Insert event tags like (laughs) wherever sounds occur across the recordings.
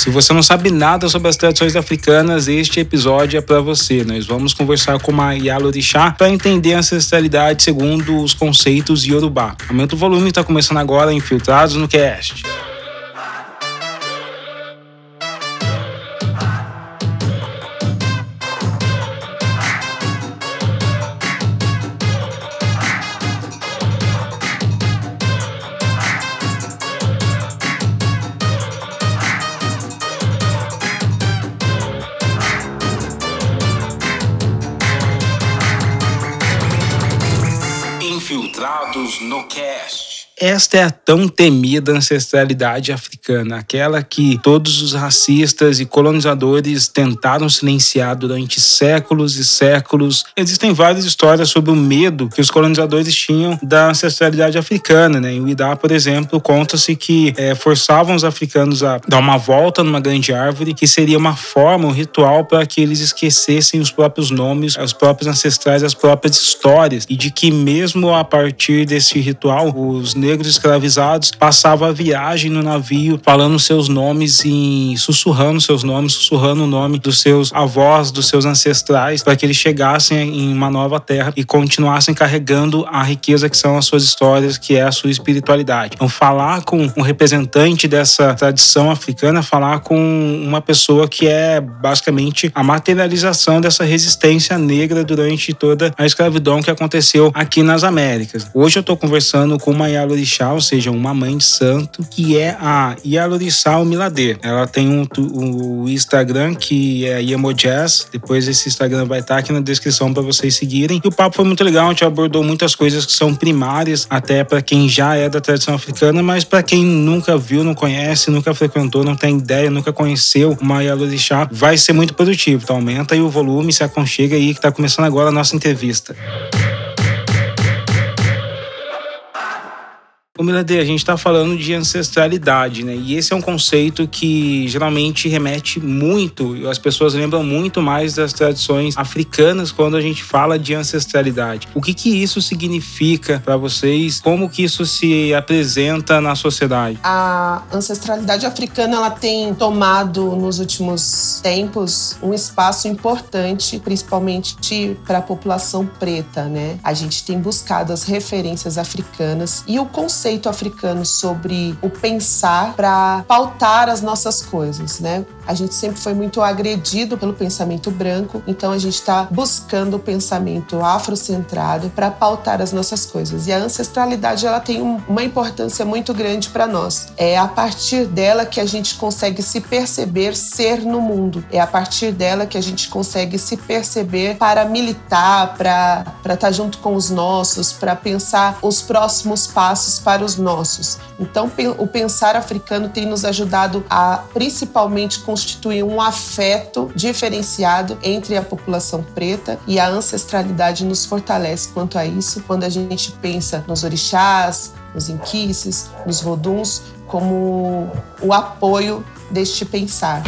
Se você não sabe nada sobre as tradições africanas, este episódio é para você. Nós vamos conversar com uma Yalorixá para entender a ancestralidade segundo os conceitos Yorubá. Aumenta o volume, está começando agora Infiltrados no Cast. Infiltrados no Cast. Esta é a tão temida ancestralidade africana, aquela que todos os racistas e colonizadores tentaram silenciar durante séculos e séculos. Existem várias histórias sobre o medo que os colonizadores tinham da ancestralidade africana. Né? Em Uidá, por exemplo, conta-se que é, forçavam os africanos a dar uma volta numa grande árvore, que seria uma forma, um ritual para que eles esquecessem os próprios nomes, os próprios ancestrais, as próprias histórias, e de que mesmo a partir desse ritual, os negros negros escravizados passavam a viagem no navio falando seus nomes e sussurrando seus nomes, sussurrando o nome dos seus avós, dos seus ancestrais, para que eles chegassem em uma nova terra e continuassem carregando a riqueza que são as suas histórias, que é a sua espiritualidade. Então, falar com um representante dessa tradição africana, falar com uma pessoa que é basicamente a materialização dessa resistência negra durante toda a escravidão que aconteceu aqui nas Américas. Hoje eu estou conversando com Mayalo orixá, ou seja, uma mãe de santo, que é a Yalorixá Miladê. Ela tem um, um, Instagram que é Yamojazz. Depois esse Instagram vai estar aqui na descrição para vocês seguirem. E o papo foi muito legal, a gente abordou muitas coisas que são primárias, até para quem já é da tradição africana, mas para quem nunca viu, não conhece, nunca frequentou, não tem ideia, nunca conheceu uma Yalorixá, vai ser muito produtivo. Então aumenta aí o volume, se aconchega aí que está começando agora a nossa entrevista. Ô Milade, a gente está falando de ancestralidade, né? E esse é um conceito que geralmente remete muito, as pessoas lembram muito mais das tradições africanas quando a gente fala de ancestralidade. O que que isso significa para vocês? Como que isso se apresenta na sociedade? A ancestralidade africana ela tem tomado nos últimos tempos um espaço importante, principalmente para a população preta, né? A gente tem buscado as referências africanas e o conceito conceito africano sobre o pensar para pautar as nossas coisas, né? A gente sempre foi muito agredido pelo pensamento branco, então a gente está buscando o pensamento afrocentrado para pautar as nossas coisas. E a ancestralidade ela tem um, uma importância muito grande para nós. É a partir dela que a gente consegue se perceber ser no mundo. É a partir dela que a gente consegue se perceber para militar, para estar tá junto com os nossos, para pensar os próximos passos para os nossos. Então, o pensar africano tem nos ajudado a principalmente constituir um afeto diferenciado entre a população preta e a ancestralidade nos fortalece quanto a isso quando a gente pensa nos orixás, nos inquices, nos voduns como o apoio deste pensar.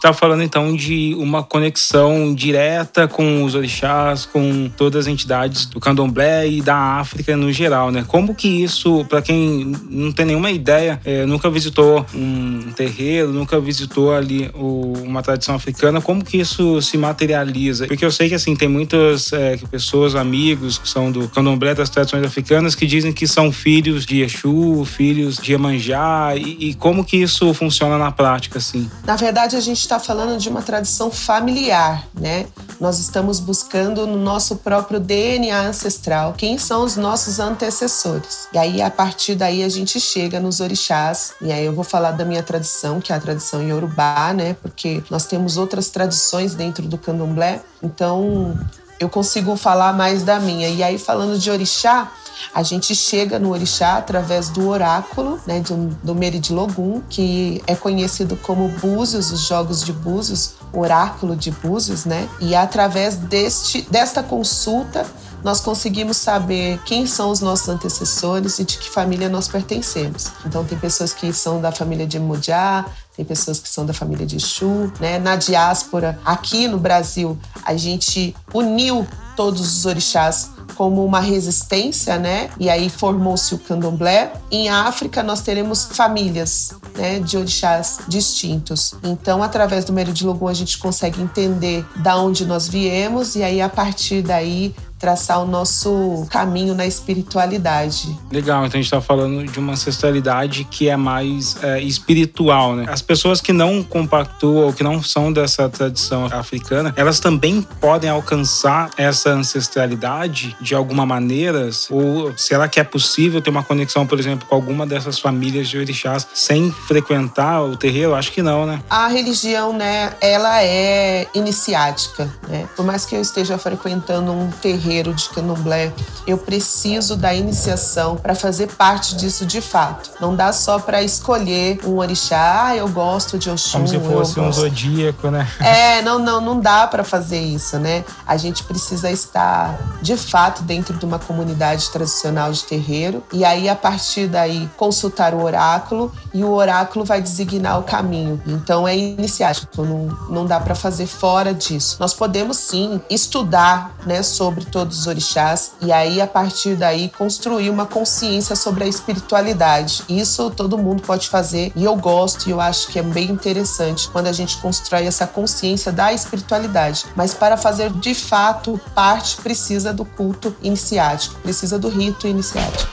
Está falando então de uma conexão direta com os orixás, com todas as entidades do candomblé e da África no geral, né? Como que isso, para quem não tem nenhuma ideia, é, nunca visitou um terreiro, nunca visitou ali o, uma tradição africana, como que isso se materializa? Porque eu sei que assim tem muitas é, pessoas, amigos que são do candomblé das tradições africanas que dizem que são filhos de Exu, filhos de Iemanjá e, e como que isso funciona na prática assim? Na verdade a gente está falando de uma tradição familiar, né? Nós estamos buscando no nosso próprio DNA ancestral quem são os nossos antecessores. E aí, a partir daí, a gente chega nos orixás. E aí, eu vou falar da minha tradição, que é a tradição Yorubá, né? Porque nós temos outras tradições dentro do candomblé. Então, eu consigo falar mais da minha. E aí, falando de orixá, A gente chega no orixá através do oráculo, né, do, do Meridilogum, que é conhecido como Búzios, os jogos de Búzios, oráculo de Búzios, né? E através deste, desta consulta nós conseguimos saber quem são os nossos antecessores e de que família nós pertencemos. Então, tem pessoas que são da família de Mujá, tem pessoas que são da família de Exu, né? Na diáspora, aqui no Brasil, a gente uniu todos os orixás como uma resistência, né? E aí formou-se o candomblé. Em África, nós teremos famílias né, de orixás distintos. Então, através do Meridilogum, a gente consegue entender da onde nós viemos e aí, a partir daí, traçar o nosso caminho na espiritualidade. Legal, então a gente está falando de uma ancestralidade que é mais é, espiritual, né? As pessoas que não compactuam ou que não são dessa tradição africana, elas também podem alcançar essa ancestralidade de alguma maneira? Ou será que é possível ter uma conexão, por exemplo, com alguma dessas famílias de orixás sem frequentar o terreiro? Acho que não, né? A religião, né, ela é iniciática, né? Por mais que eu esteja frequentando um terreiro terreiro de candomblé, eu preciso da iniciação para fazer parte disso de fato. Não dá só para escolher um orixá, ah, eu gosto de Oxum. Como se fosse um zodíaco, né? É, não, não, não dá para fazer isso, né? A gente precisa estar de fato dentro de uma comunidade tradicional de terreiro e aí a partir daí consultar o oráculo e o oráculo vai designar o caminho. Então é iniciático, não, não dá para fazer fora disso. Nós podemos sim estudar, né, sobre todo todos os orixás e aí a partir daí construir uma consciência sobre a espiritualidade. Isso todo mundo pode fazer e eu gosto e eu acho que é bem interessante quando a gente constrói essa consciência da espiritualidade. Mas para fazer de fato parte precisa do culto iniciático, precisa do rito iniciático.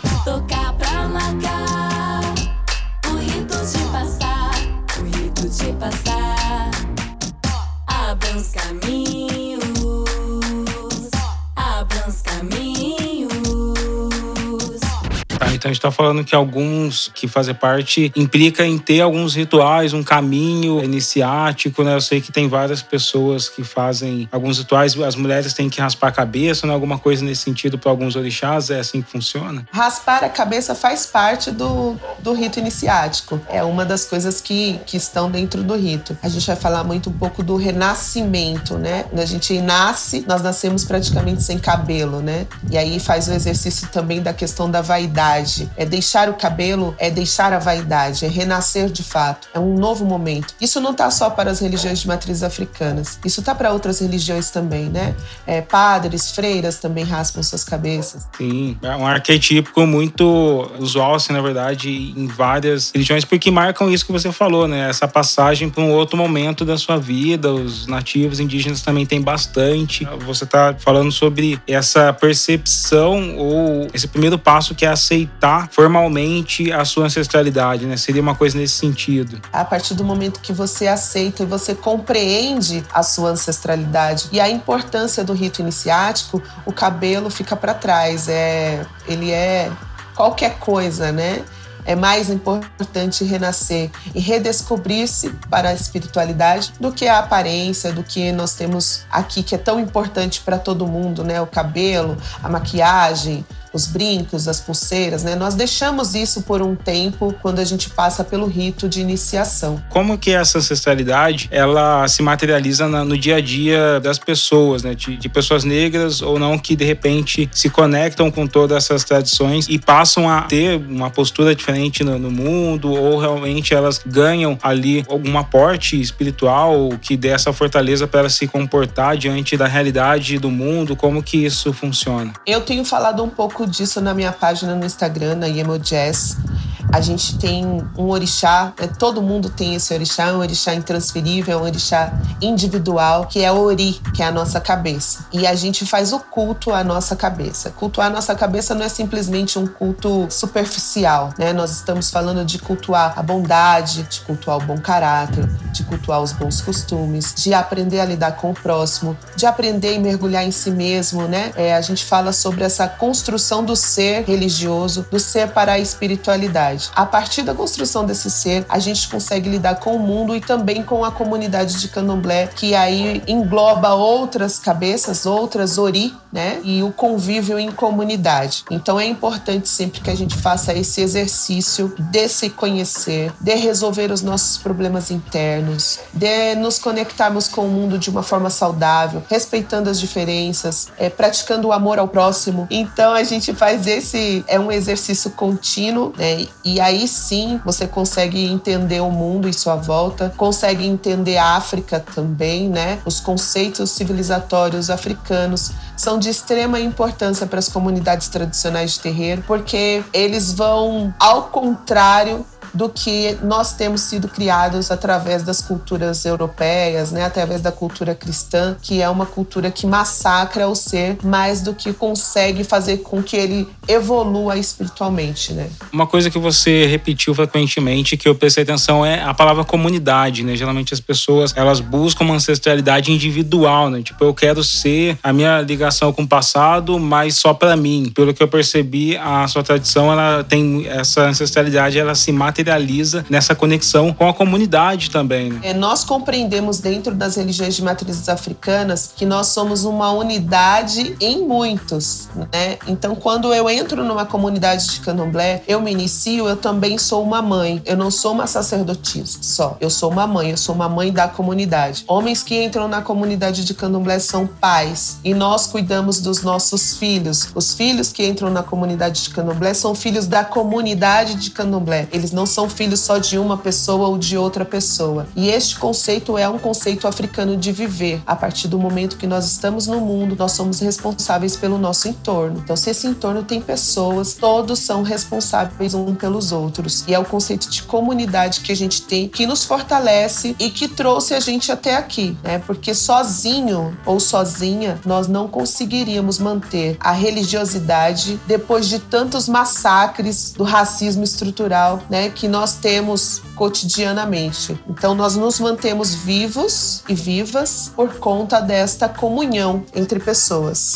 Então a gente está falando que alguns que fazem parte implica em ter alguns rituais, um caminho iniciático, né? Eu sei que tem várias pessoas que fazem alguns rituais, as mulheres têm que raspar a cabeça, né? Alguma coisa nesse sentido para alguns orixás, é assim que funciona? Raspar a cabeça faz parte do, do rito iniciático. É uma das coisas que, que estão dentro do rito. A gente vai falar muito um pouco do renascimento, né? Quando a gente nasce, nós nascemos praticamente sem cabelo, né? E aí faz o exercício também da questão da vaidade vaidade. É deixar o cabelo, é deixar a vaidade, é renascer de fato. É um novo momento. Isso não está só para as religiões de matrizes africanas. Isso está para outras religiões também, né? É, padres, freiras também raspam suas cabeças. Sim, é um arquetípico muito usual, assim, na verdade, em várias religiões, porque marcam isso que você falou, né? Essa passagem para um outro momento da sua vida. Os nativos indígenas também têm bastante. Você está falando sobre essa percepção ou esse primeiro passo que é aceitar aceitar formalmente a sua ancestralidade, né? Seria uma coisa nesse sentido. A partir do momento que você aceita e você compreende a sua ancestralidade e a importância do rito iniciático, o cabelo fica para trás. É, ele é qualquer coisa, né? é mais importante renascer e redescobrir-se para a espiritualidade do que a aparência, do que nós temos aqui, que é tão importante para todo mundo, né? O cabelo, a maquiagem, os brincos, as pulseiras, né? Nós deixamos isso por um tempo quando a gente passa pelo rito de iniciação. Como que essa ancestralidade ela se materializa no dia a dia das pessoas, né? De, de, pessoas negras ou não que de repente se conectam com todas essas tradições e passam a ter uma postura diferente no, no mundo ou realmente elas ganham ali algum aporte espiritual que dê essa fortaleza para se comportar diante da realidade do mundo. Como que isso funciona? Eu tenho falado um pouco disso na minha página no Instagram, na Yemo Jazz. A gente tem um orixá, né? todo mundo tem esse orixá, um orixá intransferível, um orixá individual, que é o Ori, que é a nossa cabeça. E a gente faz o culto à nossa cabeça. Cultuar a nossa cabeça não é simplesmente um culto superficial, né? Nós estamos falando de cultuar a bondade, de cultuar o bom caráter, de cultuar os bons costumes, de aprender a lidar com o próximo, de aprender e mergulhar em si mesmo, né? É, a gente fala sobre essa construção do ser religioso, do ser para a espiritualidade. A partir da construção desse ser, a gente consegue lidar com o mundo e também com a comunidade de candomblé, que aí engloba outras cabeças, outras ori, né? E o convívio em comunidade. Então é importante sempre que a gente faça esse exercício de se conhecer, de resolver os nossos problemas internos, de nos conectarmos com o mundo de uma forma saudável, respeitando as diferenças, é, praticando o amor ao próximo. Então a gente faz esse é um exercício contínuo, né? E aí sim você consegue entender o mundo em sua volta, consegue entender a África também, né? Os conceitos civilizatórios africanos são de extrema importância para as comunidades tradicionais de terreiro, porque eles vão ao contrário do que nós temos sido criados através das culturas europeias, né, através da cultura cristã, que é uma cultura que massacra o ser mais do que consegue fazer com que ele evolua espiritualmente, né? Uma coisa que você repetiu frequentemente que eu prestei atenção é a palavra comunidade, né? Geralmente as pessoas, elas buscam uma ancestralidade individual, né? Tipo, eu quero ser a minha ligação com o passado, mas só para mim. Pelo que eu percebi, a sua tradição, ela tem essa ancestralidade, ela se mata materializa nessa conexão com a comunidade também. Né? É, nós compreendemos dentro das religiões de matrizes africanas que nós somos uma unidade em muitos, né? Então, quando eu entro numa comunidade de candomblé, eu me inicio, eu também sou uma mãe. Eu não sou uma sacerdotisa só. Eu sou uma mãe, eu sou uma mãe da comunidade. Homens que entram na comunidade de candomblé são pais e nós cuidamos dos nossos filhos. Os filhos que entram na comunidade de candomblé são filhos da comunidade de candomblé. Eles não são filhos só de uma pessoa ou de outra pessoa. E este conceito é um conceito africano de viver. A partir do momento que nós estamos no mundo, nós somos responsáveis pelo nosso entorno. Então, se esse entorno tem pessoas, todos são responsáveis um pelos outros. E é o conceito de comunidade que a gente tem que nos fortalece e que trouxe a gente até aqui, né? Porque sozinho ou sozinha nós não conseguiríamos manter a religiosidade depois de tantos massacres do racismo estrutural, né? Que nós temos cotidianamente. Então, nós nos mantemos vivos e vivas por conta desta comunhão entre pessoas.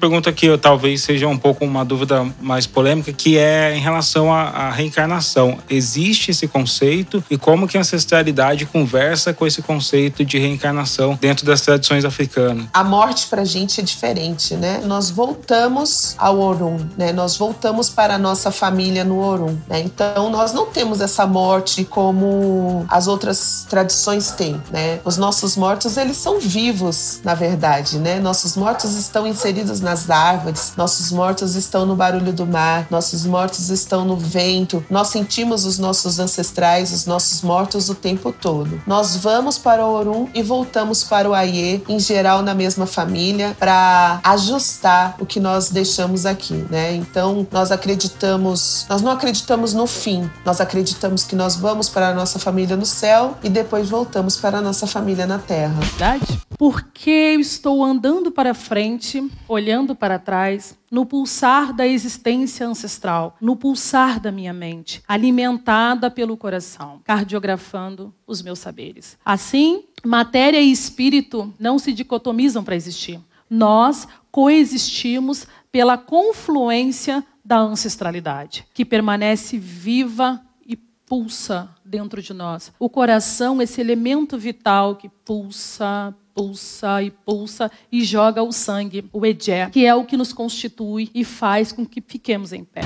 Pergunta que eu, talvez seja um pouco uma dúvida mais polêmica, que é em relação à, à, reencarnação. Existe esse conceito e como que a ancestralidade conversa com esse conceito de reencarnação dentro das tradições africanas? A morte para a gente é diferente, né? Nós voltamos ao Orum, né? Nós voltamos para a nossa família no Orum, né? Então nós não temos essa morte como as outras tradições têm, né? Os nossos mortos, eles são vivos, na verdade, né? Nossos mortos estão inseridos nas árvores, nossos mortos estão no barulho do mar, nossos mortos estão no vento. Nós sentimos os nossos ancestrais, os nossos mortos o tempo todo. Nós vamos para o Orum e voltamos para o Aie, em geral na mesma família, para ajustar o que nós deixamos aqui, né? Então, nós acreditamos, nós não acreditamos no fim, nós acreditamos que nós vamos para a nossa família no céu e depois voltamos para a nossa família na terra. Verdade? Porque eu estou andando para frente, olhando para trás, no pulsar da existência ancestral, no pulsar da minha mente, alimentada pelo coração, cardiografando os meus saberes. Assim, matéria e espírito não se dicotomizam para existir. Nós coexistimos pela confluência da ancestralidade, que permanece viva e pulsa dentro de nós. O coração, esse elemento vital que pulsa, pulsa e pulsa e joga o sangue, o edé, que é o que nos constitui e faz com que fiquemos em pé.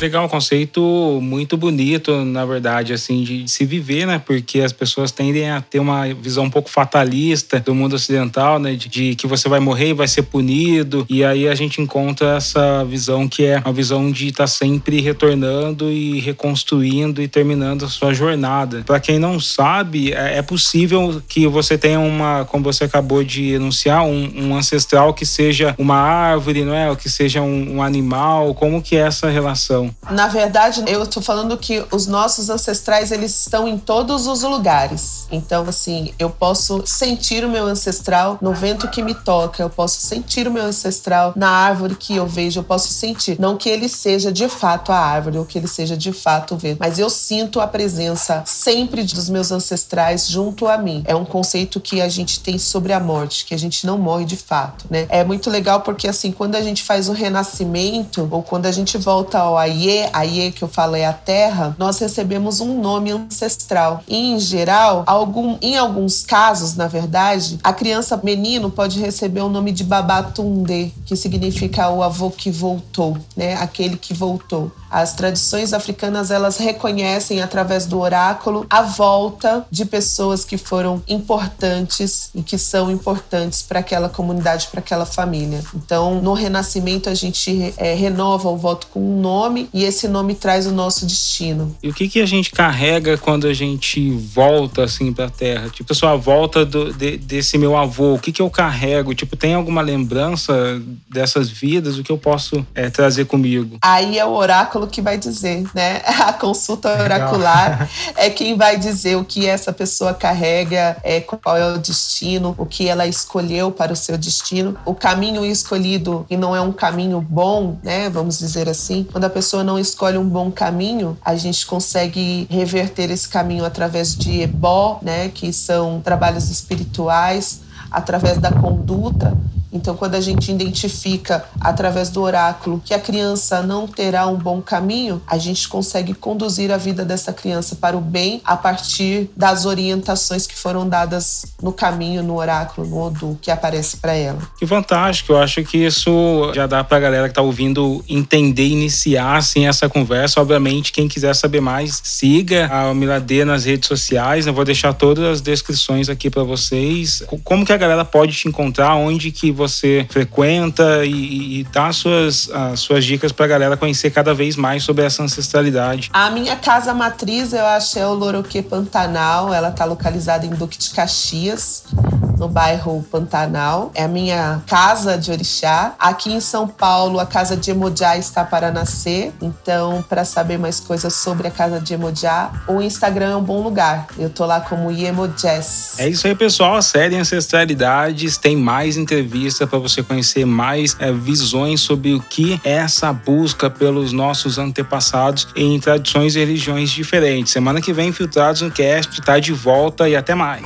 Legal, um conceito muito bonito, na verdade, assim, de se viver, né? Porque as pessoas tendem a ter uma visão um pouco fatalista do mundo ocidental, né? De, de que você vai morrer e vai ser punido. E aí a gente encontra essa visão que é uma visão de estar tá sempre retornando e reconstruindo e terminando a sua jornada. Para quem não sabe, é, é possível que você tenha uma, como você acabou de enunciar, um, um ancestral que seja uma árvore, não é? Ou que seja um, um animal. Como que é essa relação? Na verdade, eu estou falando que os nossos ancestrais eles estão em todos os lugares. Então, assim, eu posso sentir o meu ancestral no vento que me toca, eu posso sentir o meu ancestral na árvore que eu vejo, eu posso sentir. Não que ele seja de fato a árvore ou que ele seja de fato o vento, mas eu sinto a presença sempre dos meus ancestrais junto a mim. É um conceito que a gente tem sobre a morte, que a gente não morre de fato, né? É muito legal porque, assim, quando a gente faz o renascimento ou quando a gente volta ao Aie Aie, Aie que eu falo é a terra, nós recebemos um nome ancestral. E, em geral, algum, em alguns casos, na verdade, a criança menino pode receber o nome de Babatunde, que significa o avô que voltou, né? Aquele que voltou. As tradições africanas elas reconhecem através do oráculo a volta de pessoas que foram importantes e que são importantes para aquela comunidade, para aquela família. Então, no renascimento a gente é, renova o voto com um nome e esse nome traz o nosso destino. E o que que a gente carrega quando a gente volta assim para a Terra? Tipo, a sua volta do, de, desse meu avô, o que que eu carrego? Tipo, tem alguma lembrança dessas vidas? O que eu posso é, trazer comigo? Aí é o oráculo oráculo que vai dizer, né? (laughs) A consulta oracular (laughs) é quem vai dizer o que essa pessoa carrega, é, qual é o destino, o que ela escolheu para o seu destino. O caminho escolhido e não é um caminho bom, né? Vamos dizer assim. Quando a pessoa não escolhe um bom caminho, a gente consegue reverter esse caminho através de ebó, né? Que são trabalhos espirituais, através da conduta então, quando a gente identifica através do oráculo que a criança não terá um bom caminho, a gente consegue conduzir a vida dessa criança para o bem a partir das orientações que foram dadas no caminho, no oráculo, no Odu, que aparece para ela. Que fantástico! Eu acho que isso já dá para a galera que está ouvindo entender, iniciar assim, essa conversa. Obviamente, quem quiser saber mais, siga a Miladê nas redes sociais. Eu vou deixar todas as descrições aqui para vocês. Como que a galera pode te encontrar? Onde que você frequenta e, e dá suas, as suas dicas para a galera conhecer cada vez mais sobre essa ancestralidade. A minha casa matriz, eu acho, é o Loroque Pantanal. Ela está localizada em Duque de Caxias no bairro Pantanal. É a minha casa de orixá. Aqui em São Paulo, a casa de Emojá está para nascer. Então, para saber mais coisas sobre a casa de Emojá, o Instagram é um bom lugar. Eu tô lá como Iemojés. É isso aí, pessoal. A série Ancestralidades tem mais entrevistas para você conhecer mais é, visões sobre o que é essa busca pelos nossos antepassados em tradições e religiões diferentes. Semana que vem, Filtrados no Cast, tá de volta e até mais.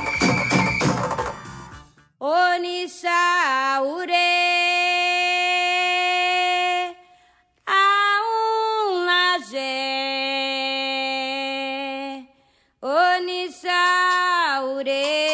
Onissa ure aun laje Onissa ure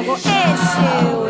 logo. Esse é